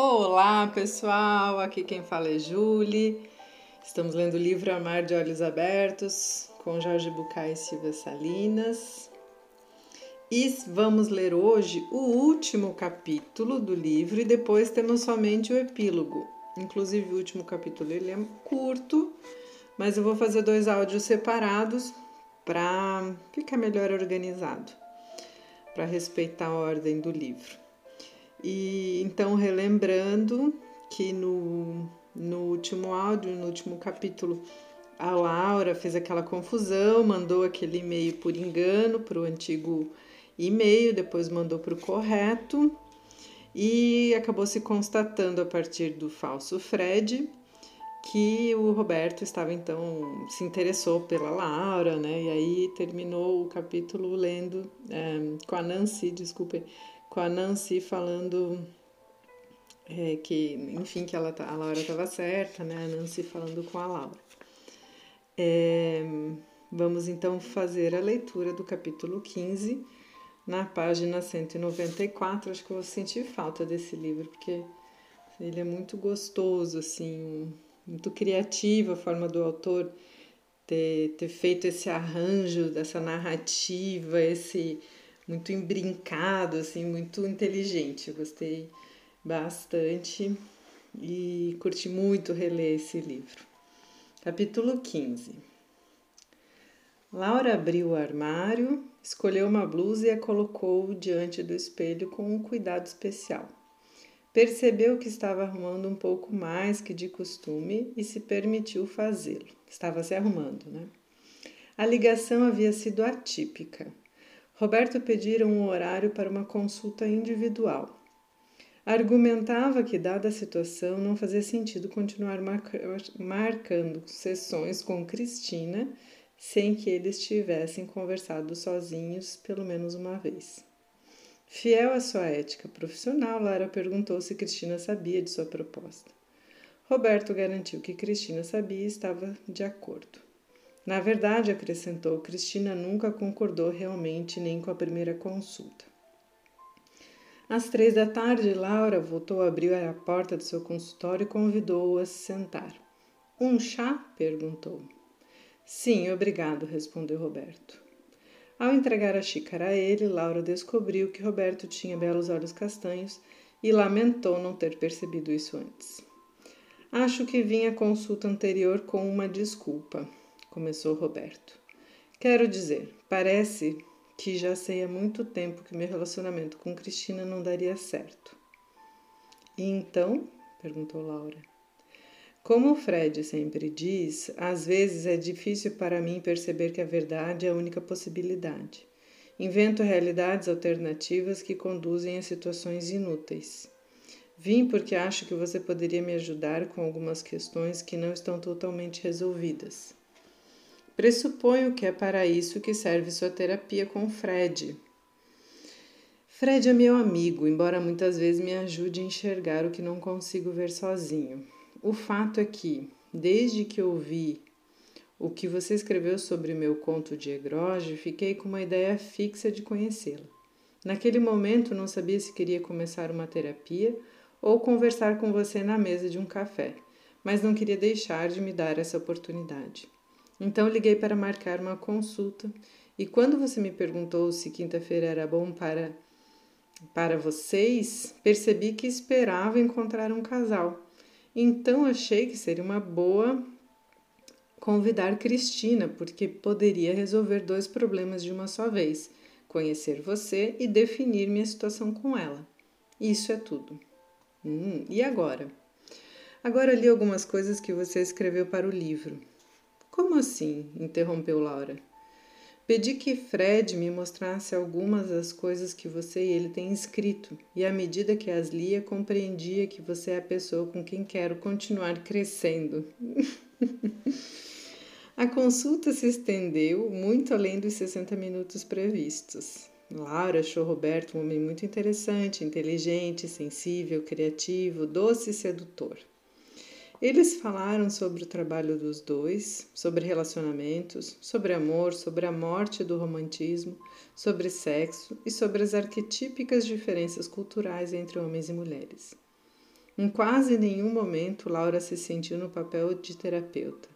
Olá, pessoal! Aqui quem fala é Julie. Estamos lendo o livro Amar de Olhos Abertos, com Jorge Bucay e Silvia Salinas. E vamos ler hoje o último capítulo do livro e depois temos somente o epílogo. Inclusive o último capítulo ele é curto, mas eu vou fazer dois áudios separados para ficar melhor organizado, para respeitar a ordem do livro. E então relembrando que no, no último áudio, no último capítulo, a Laura fez aquela confusão, mandou aquele e-mail por engano para o antigo e-mail, depois mandou para o correto e acabou se constatando a partir do falso Fred que o Roberto estava então se interessou pela Laura, né? E aí terminou o capítulo lendo é, com a Nancy, desculpem, com a Nancy falando é, que, enfim, que ela, tá, a Laura estava certa, né? A Nancy falando com a Laura. É, vamos então fazer a leitura do capítulo 15 na página 194. Acho que eu vou sentir falta desse livro, porque ele é muito gostoso, assim, muito criativo a forma do autor ter, ter feito esse arranjo dessa narrativa, esse muito embrincado, assim, muito inteligente. Eu gostei bastante e curti muito reler esse livro. Capítulo 15. Laura abriu o armário, escolheu uma blusa e a colocou diante do espelho com um cuidado especial. Percebeu que estava arrumando um pouco mais que de costume e se permitiu fazê-lo. Estava se arrumando, né? A ligação havia sido atípica. Roberto pedira um horário para uma consulta individual. Argumentava que, dada a situação, não fazia sentido continuar marcando sessões com Cristina sem que eles tivessem conversado sozinhos pelo menos uma vez. Fiel à sua ética profissional, Lara perguntou se Cristina sabia de sua proposta. Roberto garantiu que Cristina sabia e estava de acordo. Na verdade, acrescentou, Cristina nunca concordou realmente nem com a primeira consulta. Às três da tarde, Laura voltou a abrir a porta do seu consultório e convidou-o a se sentar. Um chá? perguntou. Sim, obrigado, respondeu Roberto. Ao entregar a xícara a ele, Laura descobriu que Roberto tinha belos olhos castanhos e lamentou não ter percebido isso antes. Acho que vim à consulta anterior com uma desculpa começou Roberto. Quero dizer, parece que já sei há muito tempo que meu relacionamento com Cristina não daria certo. E então? perguntou Laura. Como o Fred sempre diz, às vezes é difícil para mim perceber que a verdade é a única possibilidade. Invento realidades alternativas que conduzem a situações inúteis. Vim porque acho que você poderia me ajudar com algumas questões que não estão totalmente resolvidas. Pressuponho que é para isso que serve sua terapia com Fred. Fred é meu amigo, embora muitas vezes me ajude a enxergar o que não consigo ver sozinho. O fato é que, desde que ouvi o que você escreveu sobre meu conto de Egroge, fiquei com uma ideia fixa de conhecê-la. Naquele momento não sabia se queria começar uma terapia ou conversar com você na mesa de um café, mas não queria deixar de me dar essa oportunidade. Então liguei para marcar uma consulta e quando você me perguntou se quinta-feira era bom para para vocês, percebi que esperava encontrar um casal. Então achei que seria uma boa convidar Cristina, porque poderia resolver dois problemas de uma só vez: conhecer você e definir minha situação com ela. Isso é tudo. Hum, e agora? Agora li algumas coisas que você escreveu para o livro. Como assim? interrompeu Laura. Pedi que Fred me mostrasse algumas das coisas que você e ele têm escrito, e à medida que as lia, compreendia que você é a pessoa com quem quero continuar crescendo. a consulta se estendeu muito além dos 60 minutos previstos. Laura achou Roberto um homem muito interessante, inteligente, sensível, criativo, doce e sedutor. Eles falaram sobre o trabalho dos dois, sobre relacionamentos, sobre amor, sobre a morte do romantismo, sobre sexo e sobre as arquetípicas diferenças culturais entre homens e mulheres. Em quase nenhum momento Laura se sentiu no papel de terapeuta.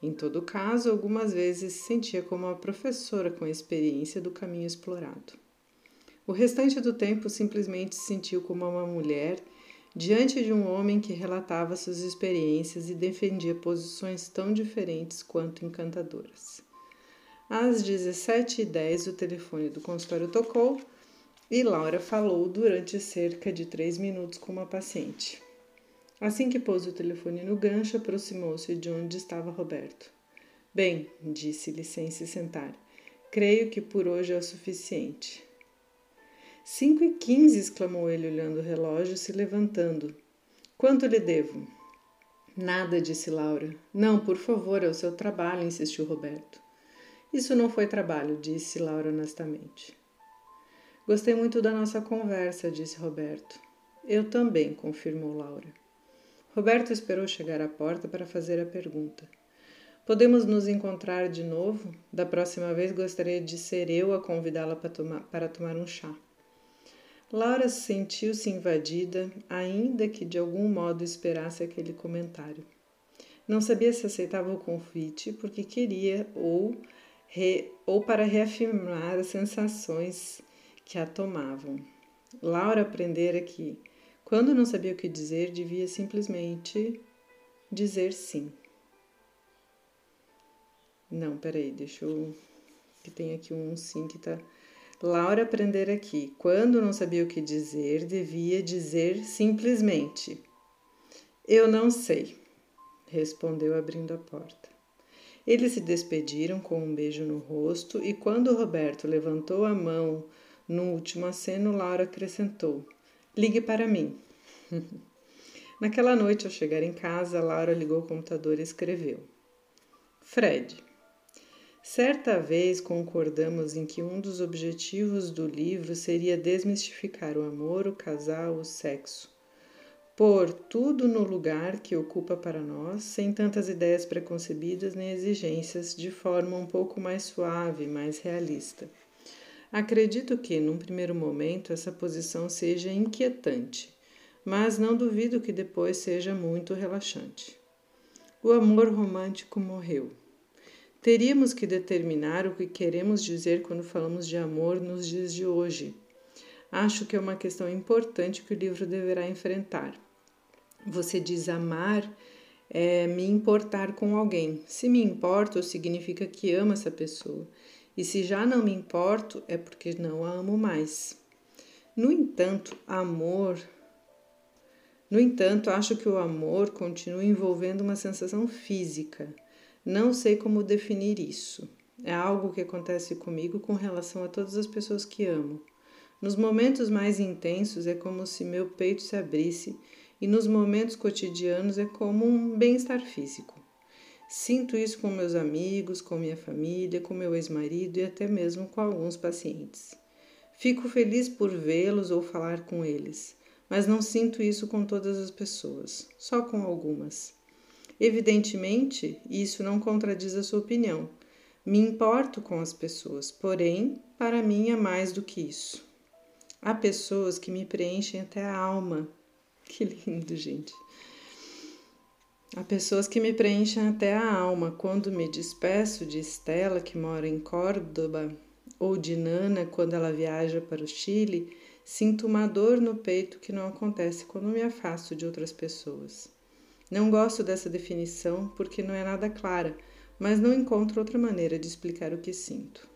Em todo caso, algumas vezes se sentia como uma professora com a experiência do caminho explorado. O restante do tempo simplesmente se sentiu como uma mulher diante de um homem que relatava suas experiências e defendia posições tão diferentes quanto encantadoras. Às 17h10, o telefone do consultório tocou e Laura falou durante cerca de três minutos com uma paciente. Assim que pôs o telefone no gancho, aproximou-se de onde estava Roberto. Bem, disse-lhe sem se sentar, creio que por hoje é o suficiente. Cinco e quinze, exclamou ele, olhando o relógio, se levantando. Quanto lhe devo? Nada, disse Laura. Não, por favor, é o seu trabalho, insistiu Roberto. Isso não foi trabalho, disse Laura honestamente. Gostei muito da nossa conversa, disse Roberto. Eu também, confirmou Laura. Roberto esperou chegar à porta para fazer a pergunta. Podemos nos encontrar de novo? Da próxima vez gostaria de ser eu a convidá-la para tomar um chá. Laura sentiu-se invadida, ainda que de algum modo esperasse aquele comentário. Não sabia se aceitava o convite porque queria ou, re, ou para reafirmar as sensações que a tomavam. Laura aprendera que, quando não sabia o que dizer, devia simplesmente dizer sim. Não, peraí, deixa eu. que tem aqui um sim que tá. Laura aprender aqui. Quando não sabia o que dizer, devia dizer simplesmente: Eu não sei, respondeu abrindo a porta. Eles se despediram com um beijo no rosto e quando Roberto levantou a mão no último aceno, Laura acrescentou: Ligue para mim. Naquela noite, ao chegar em casa, Laura ligou o computador e escreveu: Fred, Certa vez concordamos em que um dos objetivos do livro seria desmistificar o amor, o casal, o sexo. Pôr tudo no lugar que ocupa para nós, sem tantas ideias preconcebidas nem exigências, de forma um pouco mais suave, mais realista. Acredito que, num primeiro momento, essa posição seja inquietante, mas não duvido que depois seja muito relaxante. O amor romântico morreu. Teríamos que determinar o que queremos dizer quando falamos de amor nos dias de hoje. Acho que é uma questão importante que o livro deverá enfrentar. Você diz amar é me importar com alguém. Se me importo, significa que amo essa pessoa. E se já não me importo, é porque não a amo mais. No entanto, amor. No entanto, acho que o amor continua envolvendo uma sensação física não sei como definir isso. É algo que acontece comigo com relação a todas as pessoas que amo. Nos momentos mais intensos é como se meu peito se abrisse, e nos momentos cotidianos é como um bem-estar físico. Sinto isso com meus amigos, com minha família, com meu ex-marido e até mesmo com alguns pacientes. Fico feliz por vê-los ou falar com eles, mas não sinto isso com todas as pessoas, só com algumas. Evidentemente, isso não contradiz a sua opinião. Me importo com as pessoas, porém, para mim é mais do que isso. Há pessoas que me preenchem até a alma. Que lindo, gente. Há pessoas que me preenchem até a alma quando me despeço de Estela, que mora em Córdoba, ou de Nana, quando ela viaja para o Chile, sinto uma dor no peito que não acontece quando me afasto de outras pessoas. Não gosto dessa definição porque não é nada clara, mas não encontro outra maneira de explicar o que sinto.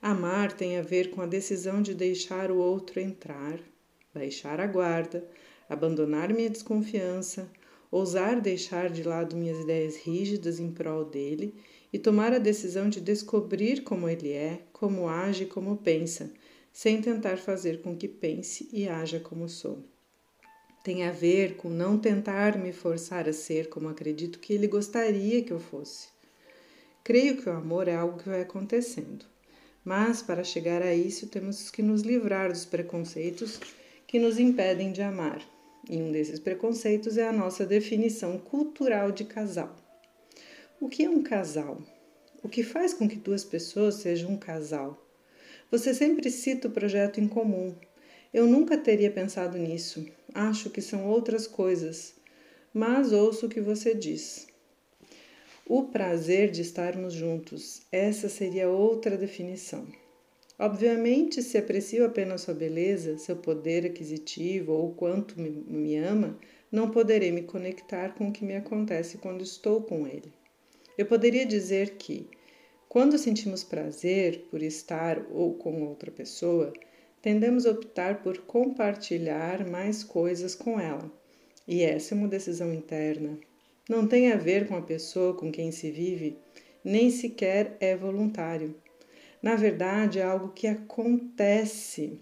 Amar tem a ver com a decisão de deixar o outro entrar, baixar a guarda, abandonar minha desconfiança, ousar deixar de lado minhas ideias rígidas em prol dele e tomar a decisão de descobrir como ele é, como age e como pensa, sem tentar fazer com que pense e haja como sou tem a ver com não tentar me forçar a ser como acredito que ele gostaria que eu fosse. Creio que o amor é algo que vai acontecendo, mas para chegar a isso temos que nos livrar dos preconceitos que nos impedem de amar. E um desses preconceitos é a nossa definição cultural de casal. O que é um casal? O que faz com que duas pessoas sejam um casal? Você sempre cita o projeto em comum, eu nunca teria pensado nisso. Acho que são outras coisas, mas ouço o que você diz. O prazer de estarmos juntos, essa seria outra definição. Obviamente, se aprecio apenas sua beleza, seu poder aquisitivo ou quanto me, me ama, não poderei me conectar com o que me acontece quando estou com ele. Eu poderia dizer que, quando sentimos prazer por estar ou com outra pessoa, tendemos a optar por compartilhar mais coisas com ela. E essa é uma decisão interna. Não tem a ver com a pessoa com quem se vive, nem sequer é voluntário. Na verdade, é algo que acontece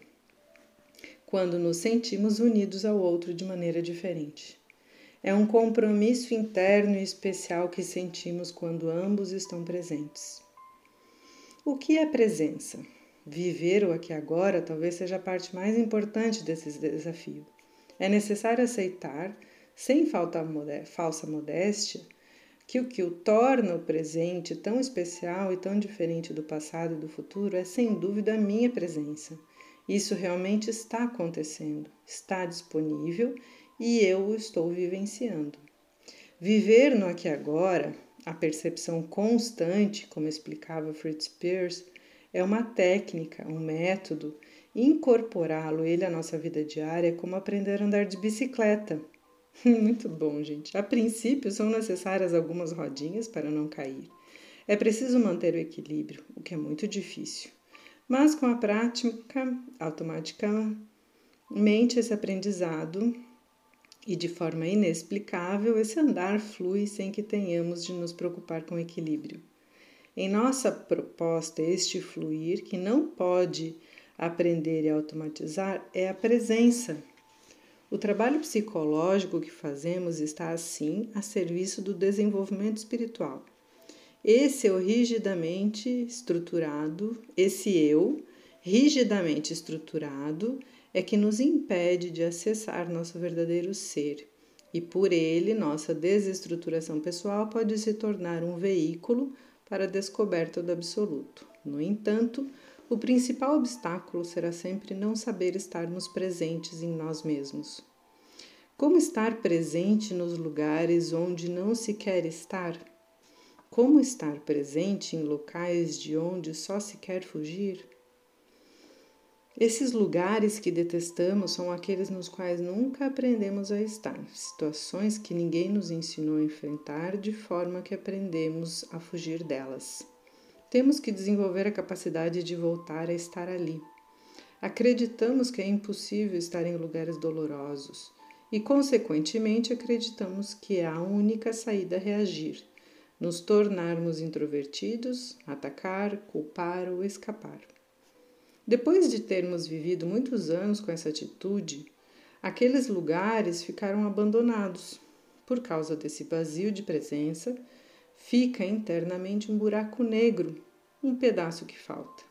quando nos sentimos unidos ao outro de maneira diferente. É um compromisso interno e especial que sentimos quando ambos estão presentes. O que é presença? Viver o aqui agora talvez seja a parte mais importante desse desafio. É necessário aceitar, sem falta falsa modéstia, que o que o torna o presente tão especial e tão diferente do passado e do futuro é sem dúvida a minha presença. Isso realmente está acontecendo, está disponível e eu o estou vivenciando. Viver no aqui agora, a percepção constante, como explicava Fritz Perls, é uma técnica, um método. Incorporá-lo ele à nossa vida diária é como aprender a andar de bicicleta. Muito bom, gente. A princípio são necessárias algumas rodinhas para não cair. É preciso manter o equilíbrio, o que é muito difícil. Mas com a prática, automaticamente esse aprendizado e de forma inexplicável, esse andar flui sem que tenhamos de nos preocupar com o equilíbrio. Em nossa proposta, este fluir, que não pode aprender e automatizar, é a presença. O trabalho psicológico que fazemos está, assim, a serviço do desenvolvimento espiritual. Esse eu rigidamente estruturado, esse eu rigidamente estruturado, é que nos impede de acessar nosso verdadeiro ser. E por ele, nossa desestruturação pessoal pode se tornar um veículo para a descoberta do absoluto. No entanto, o principal obstáculo será sempre não saber estarmos presentes em nós mesmos. Como estar presente nos lugares onde não se quer estar? Como estar presente em locais de onde só se quer fugir? Esses lugares que detestamos são aqueles nos quais nunca aprendemos a estar, situações que ninguém nos ensinou a enfrentar de forma que aprendemos a fugir delas. Temos que desenvolver a capacidade de voltar a estar ali. Acreditamos que é impossível estar em lugares dolorosos e, consequentemente, acreditamos que é a única saída reagir, nos tornarmos introvertidos, atacar, culpar ou escapar. Depois de termos vivido muitos anos com essa atitude, aqueles lugares ficaram abandonados. Por causa desse vazio de presença, fica internamente um buraco negro, um pedaço que falta.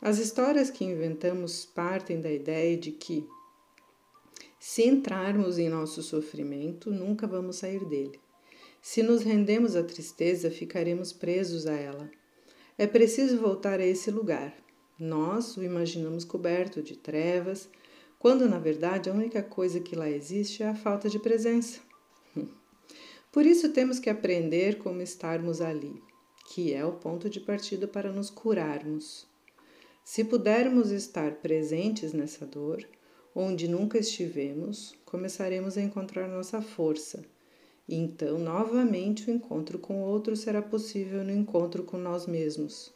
As histórias que inventamos partem da ideia de que, se entrarmos em nosso sofrimento, nunca vamos sair dele. Se nos rendemos à tristeza, ficaremos presos a ela. É preciso voltar a esse lugar, nós o imaginamos coberto de trevas, quando na verdade a única coisa que lá existe é a falta de presença. Por isso temos que aprender como estarmos ali, que é o ponto de partida para nos curarmos. Se pudermos estar presentes nessa dor, onde nunca estivemos, começaremos a encontrar nossa força. E então, novamente, o encontro com o outro será possível no encontro com nós mesmos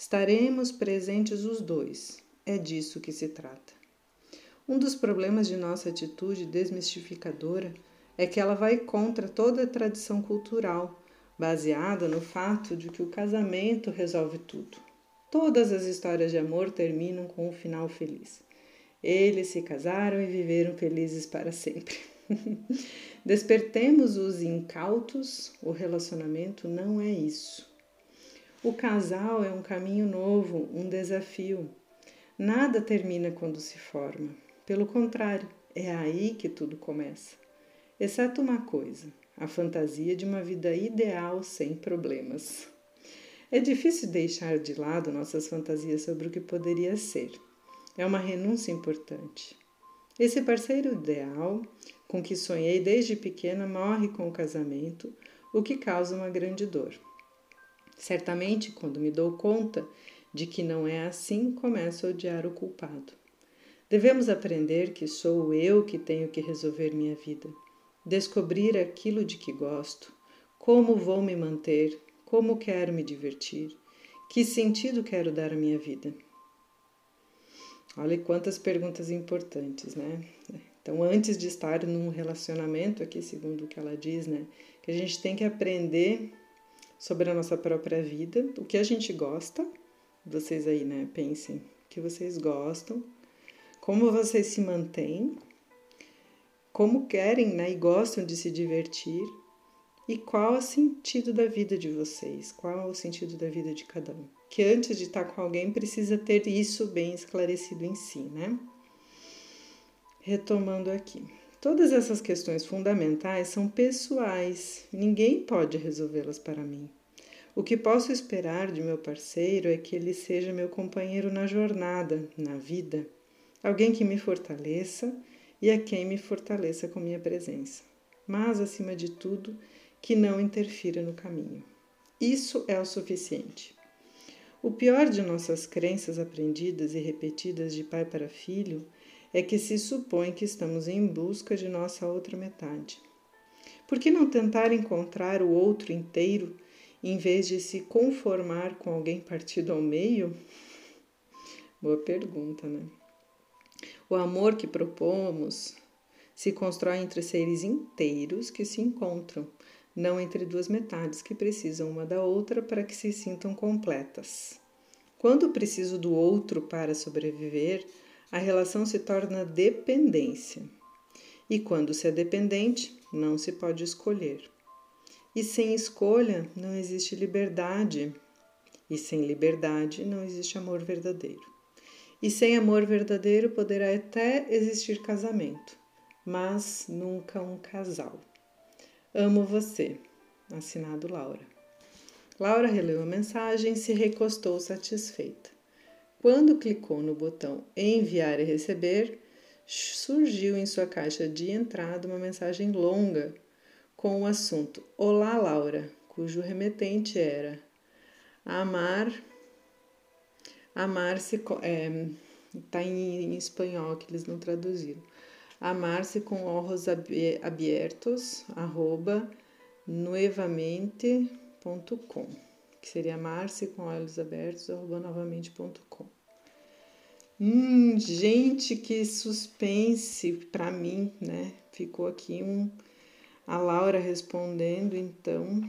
Estaremos presentes os dois. É disso que se trata. Um dos problemas de nossa atitude desmistificadora é que ela vai contra toda a tradição cultural, baseada no fato de que o casamento resolve tudo. Todas as histórias de amor terminam com um final feliz. Eles se casaram e viveram felizes para sempre. Despertemos os incautos, o relacionamento não é isso. O casal é um caminho novo, um desafio. Nada termina quando se forma. Pelo contrário, é aí que tudo começa. Exceto uma coisa: a fantasia de uma vida ideal sem problemas. É difícil deixar de lado nossas fantasias sobre o que poderia ser. É uma renúncia importante. Esse parceiro ideal, com que sonhei desde pequena, morre com o casamento, o que causa uma grande dor. Certamente, quando me dou conta de que não é assim, começo a odiar o culpado. Devemos aprender que sou eu que tenho que resolver minha vida, descobrir aquilo de que gosto, como vou me manter, como quero me divertir, que sentido quero dar à minha vida. Olha quantas perguntas importantes, né? Então, antes de estar num relacionamento, aqui segundo o que ela diz, né, que a gente tem que aprender sobre a nossa própria vida, o que a gente gosta. Vocês aí, né, pensem o que vocês gostam, como vocês se mantêm, como querem, né, e gostam de se divertir e qual o sentido da vida de vocês, qual o sentido da vida de cada um. Que antes de estar com alguém precisa ter isso bem esclarecido em si, né? Retomando aqui. Todas essas questões fundamentais são pessoais, ninguém pode resolvê-las para mim. O que posso esperar de meu parceiro é que ele seja meu companheiro na jornada, na vida, alguém que me fortaleça e a quem me fortaleça com minha presença. Mas, acima de tudo, que não interfira no caminho. Isso é o suficiente. O pior de nossas crenças aprendidas e repetidas de pai para filho é que se supõe que estamos em busca de nossa outra metade. Por que não tentar encontrar o outro inteiro em vez de se conformar com alguém partido ao meio? Boa pergunta, né? O amor que propomos se constrói entre seres inteiros que se encontram não entre duas metades que precisam uma da outra para que se sintam completas. Quando preciso do outro para sobreviver, a relação se torna dependência. E quando se é dependente, não se pode escolher. E sem escolha não existe liberdade. E sem liberdade não existe amor verdadeiro. E sem amor verdadeiro poderá até existir casamento, mas nunca um casal. Amo você. Assinado Laura. Laura releu a mensagem e se recostou satisfeita. Quando clicou no botão Enviar e Receber, surgiu em sua caixa de entrada uma mensagem longa com o assunto Olá, Laura, cujo remetente era Amar. Amar-se. É, tá em, em espanhol que eles não traduziram amar-se com olhos abertos, arroba novamente.com, que seria amar-se com olhos abertos, novamente.com. Hum, gente, que suspense para mim, né? Ficou aqui um a Laura respondendo, então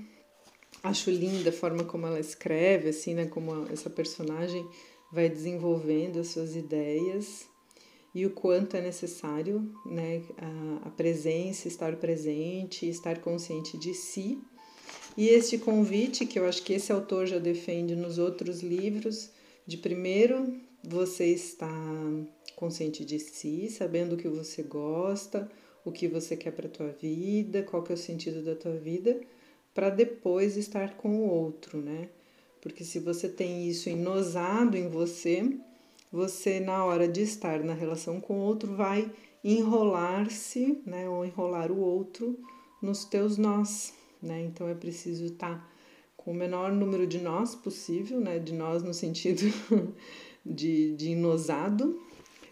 acho linda a forma como ela escreve, assim, né? Como essa personagem vai desenvolvendo as suas ideias e o quanto é necessário né, a, a presença, estar presente, estar consciente de si. E este convite, que eu acho que esse autor já defende nos outros livros, de primeiro você estar consciente de si, sabendo o que você gosta, o que você quer para a tua vida, qual que é o sentido da tua vida, para depois estar com o outro, né? Porque se você tem isso enosado em você, você, na hora de estar na relação com o outro, vai enrolar-se, né, ou enrolar o outro nos teus nós, né? Então é preciso estar com o menor número de nós possível, né, de nós no sentido de, de inosado,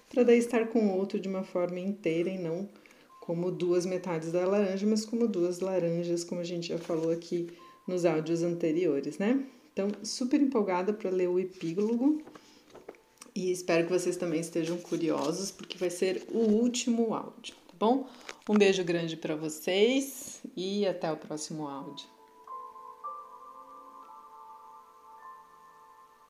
para daí estar com o outro de uma forma inteira e não como duas metades da laranja, mas como duas laranjas, como a gente já falou aqui nos áudios anteriores, né? Então, super empolgada para ler o epílogo e espero que vocês também estejam curiosos, porque vai ser o último áudio, tá bom? Um beijo grande para vocês e até o próximo áudio.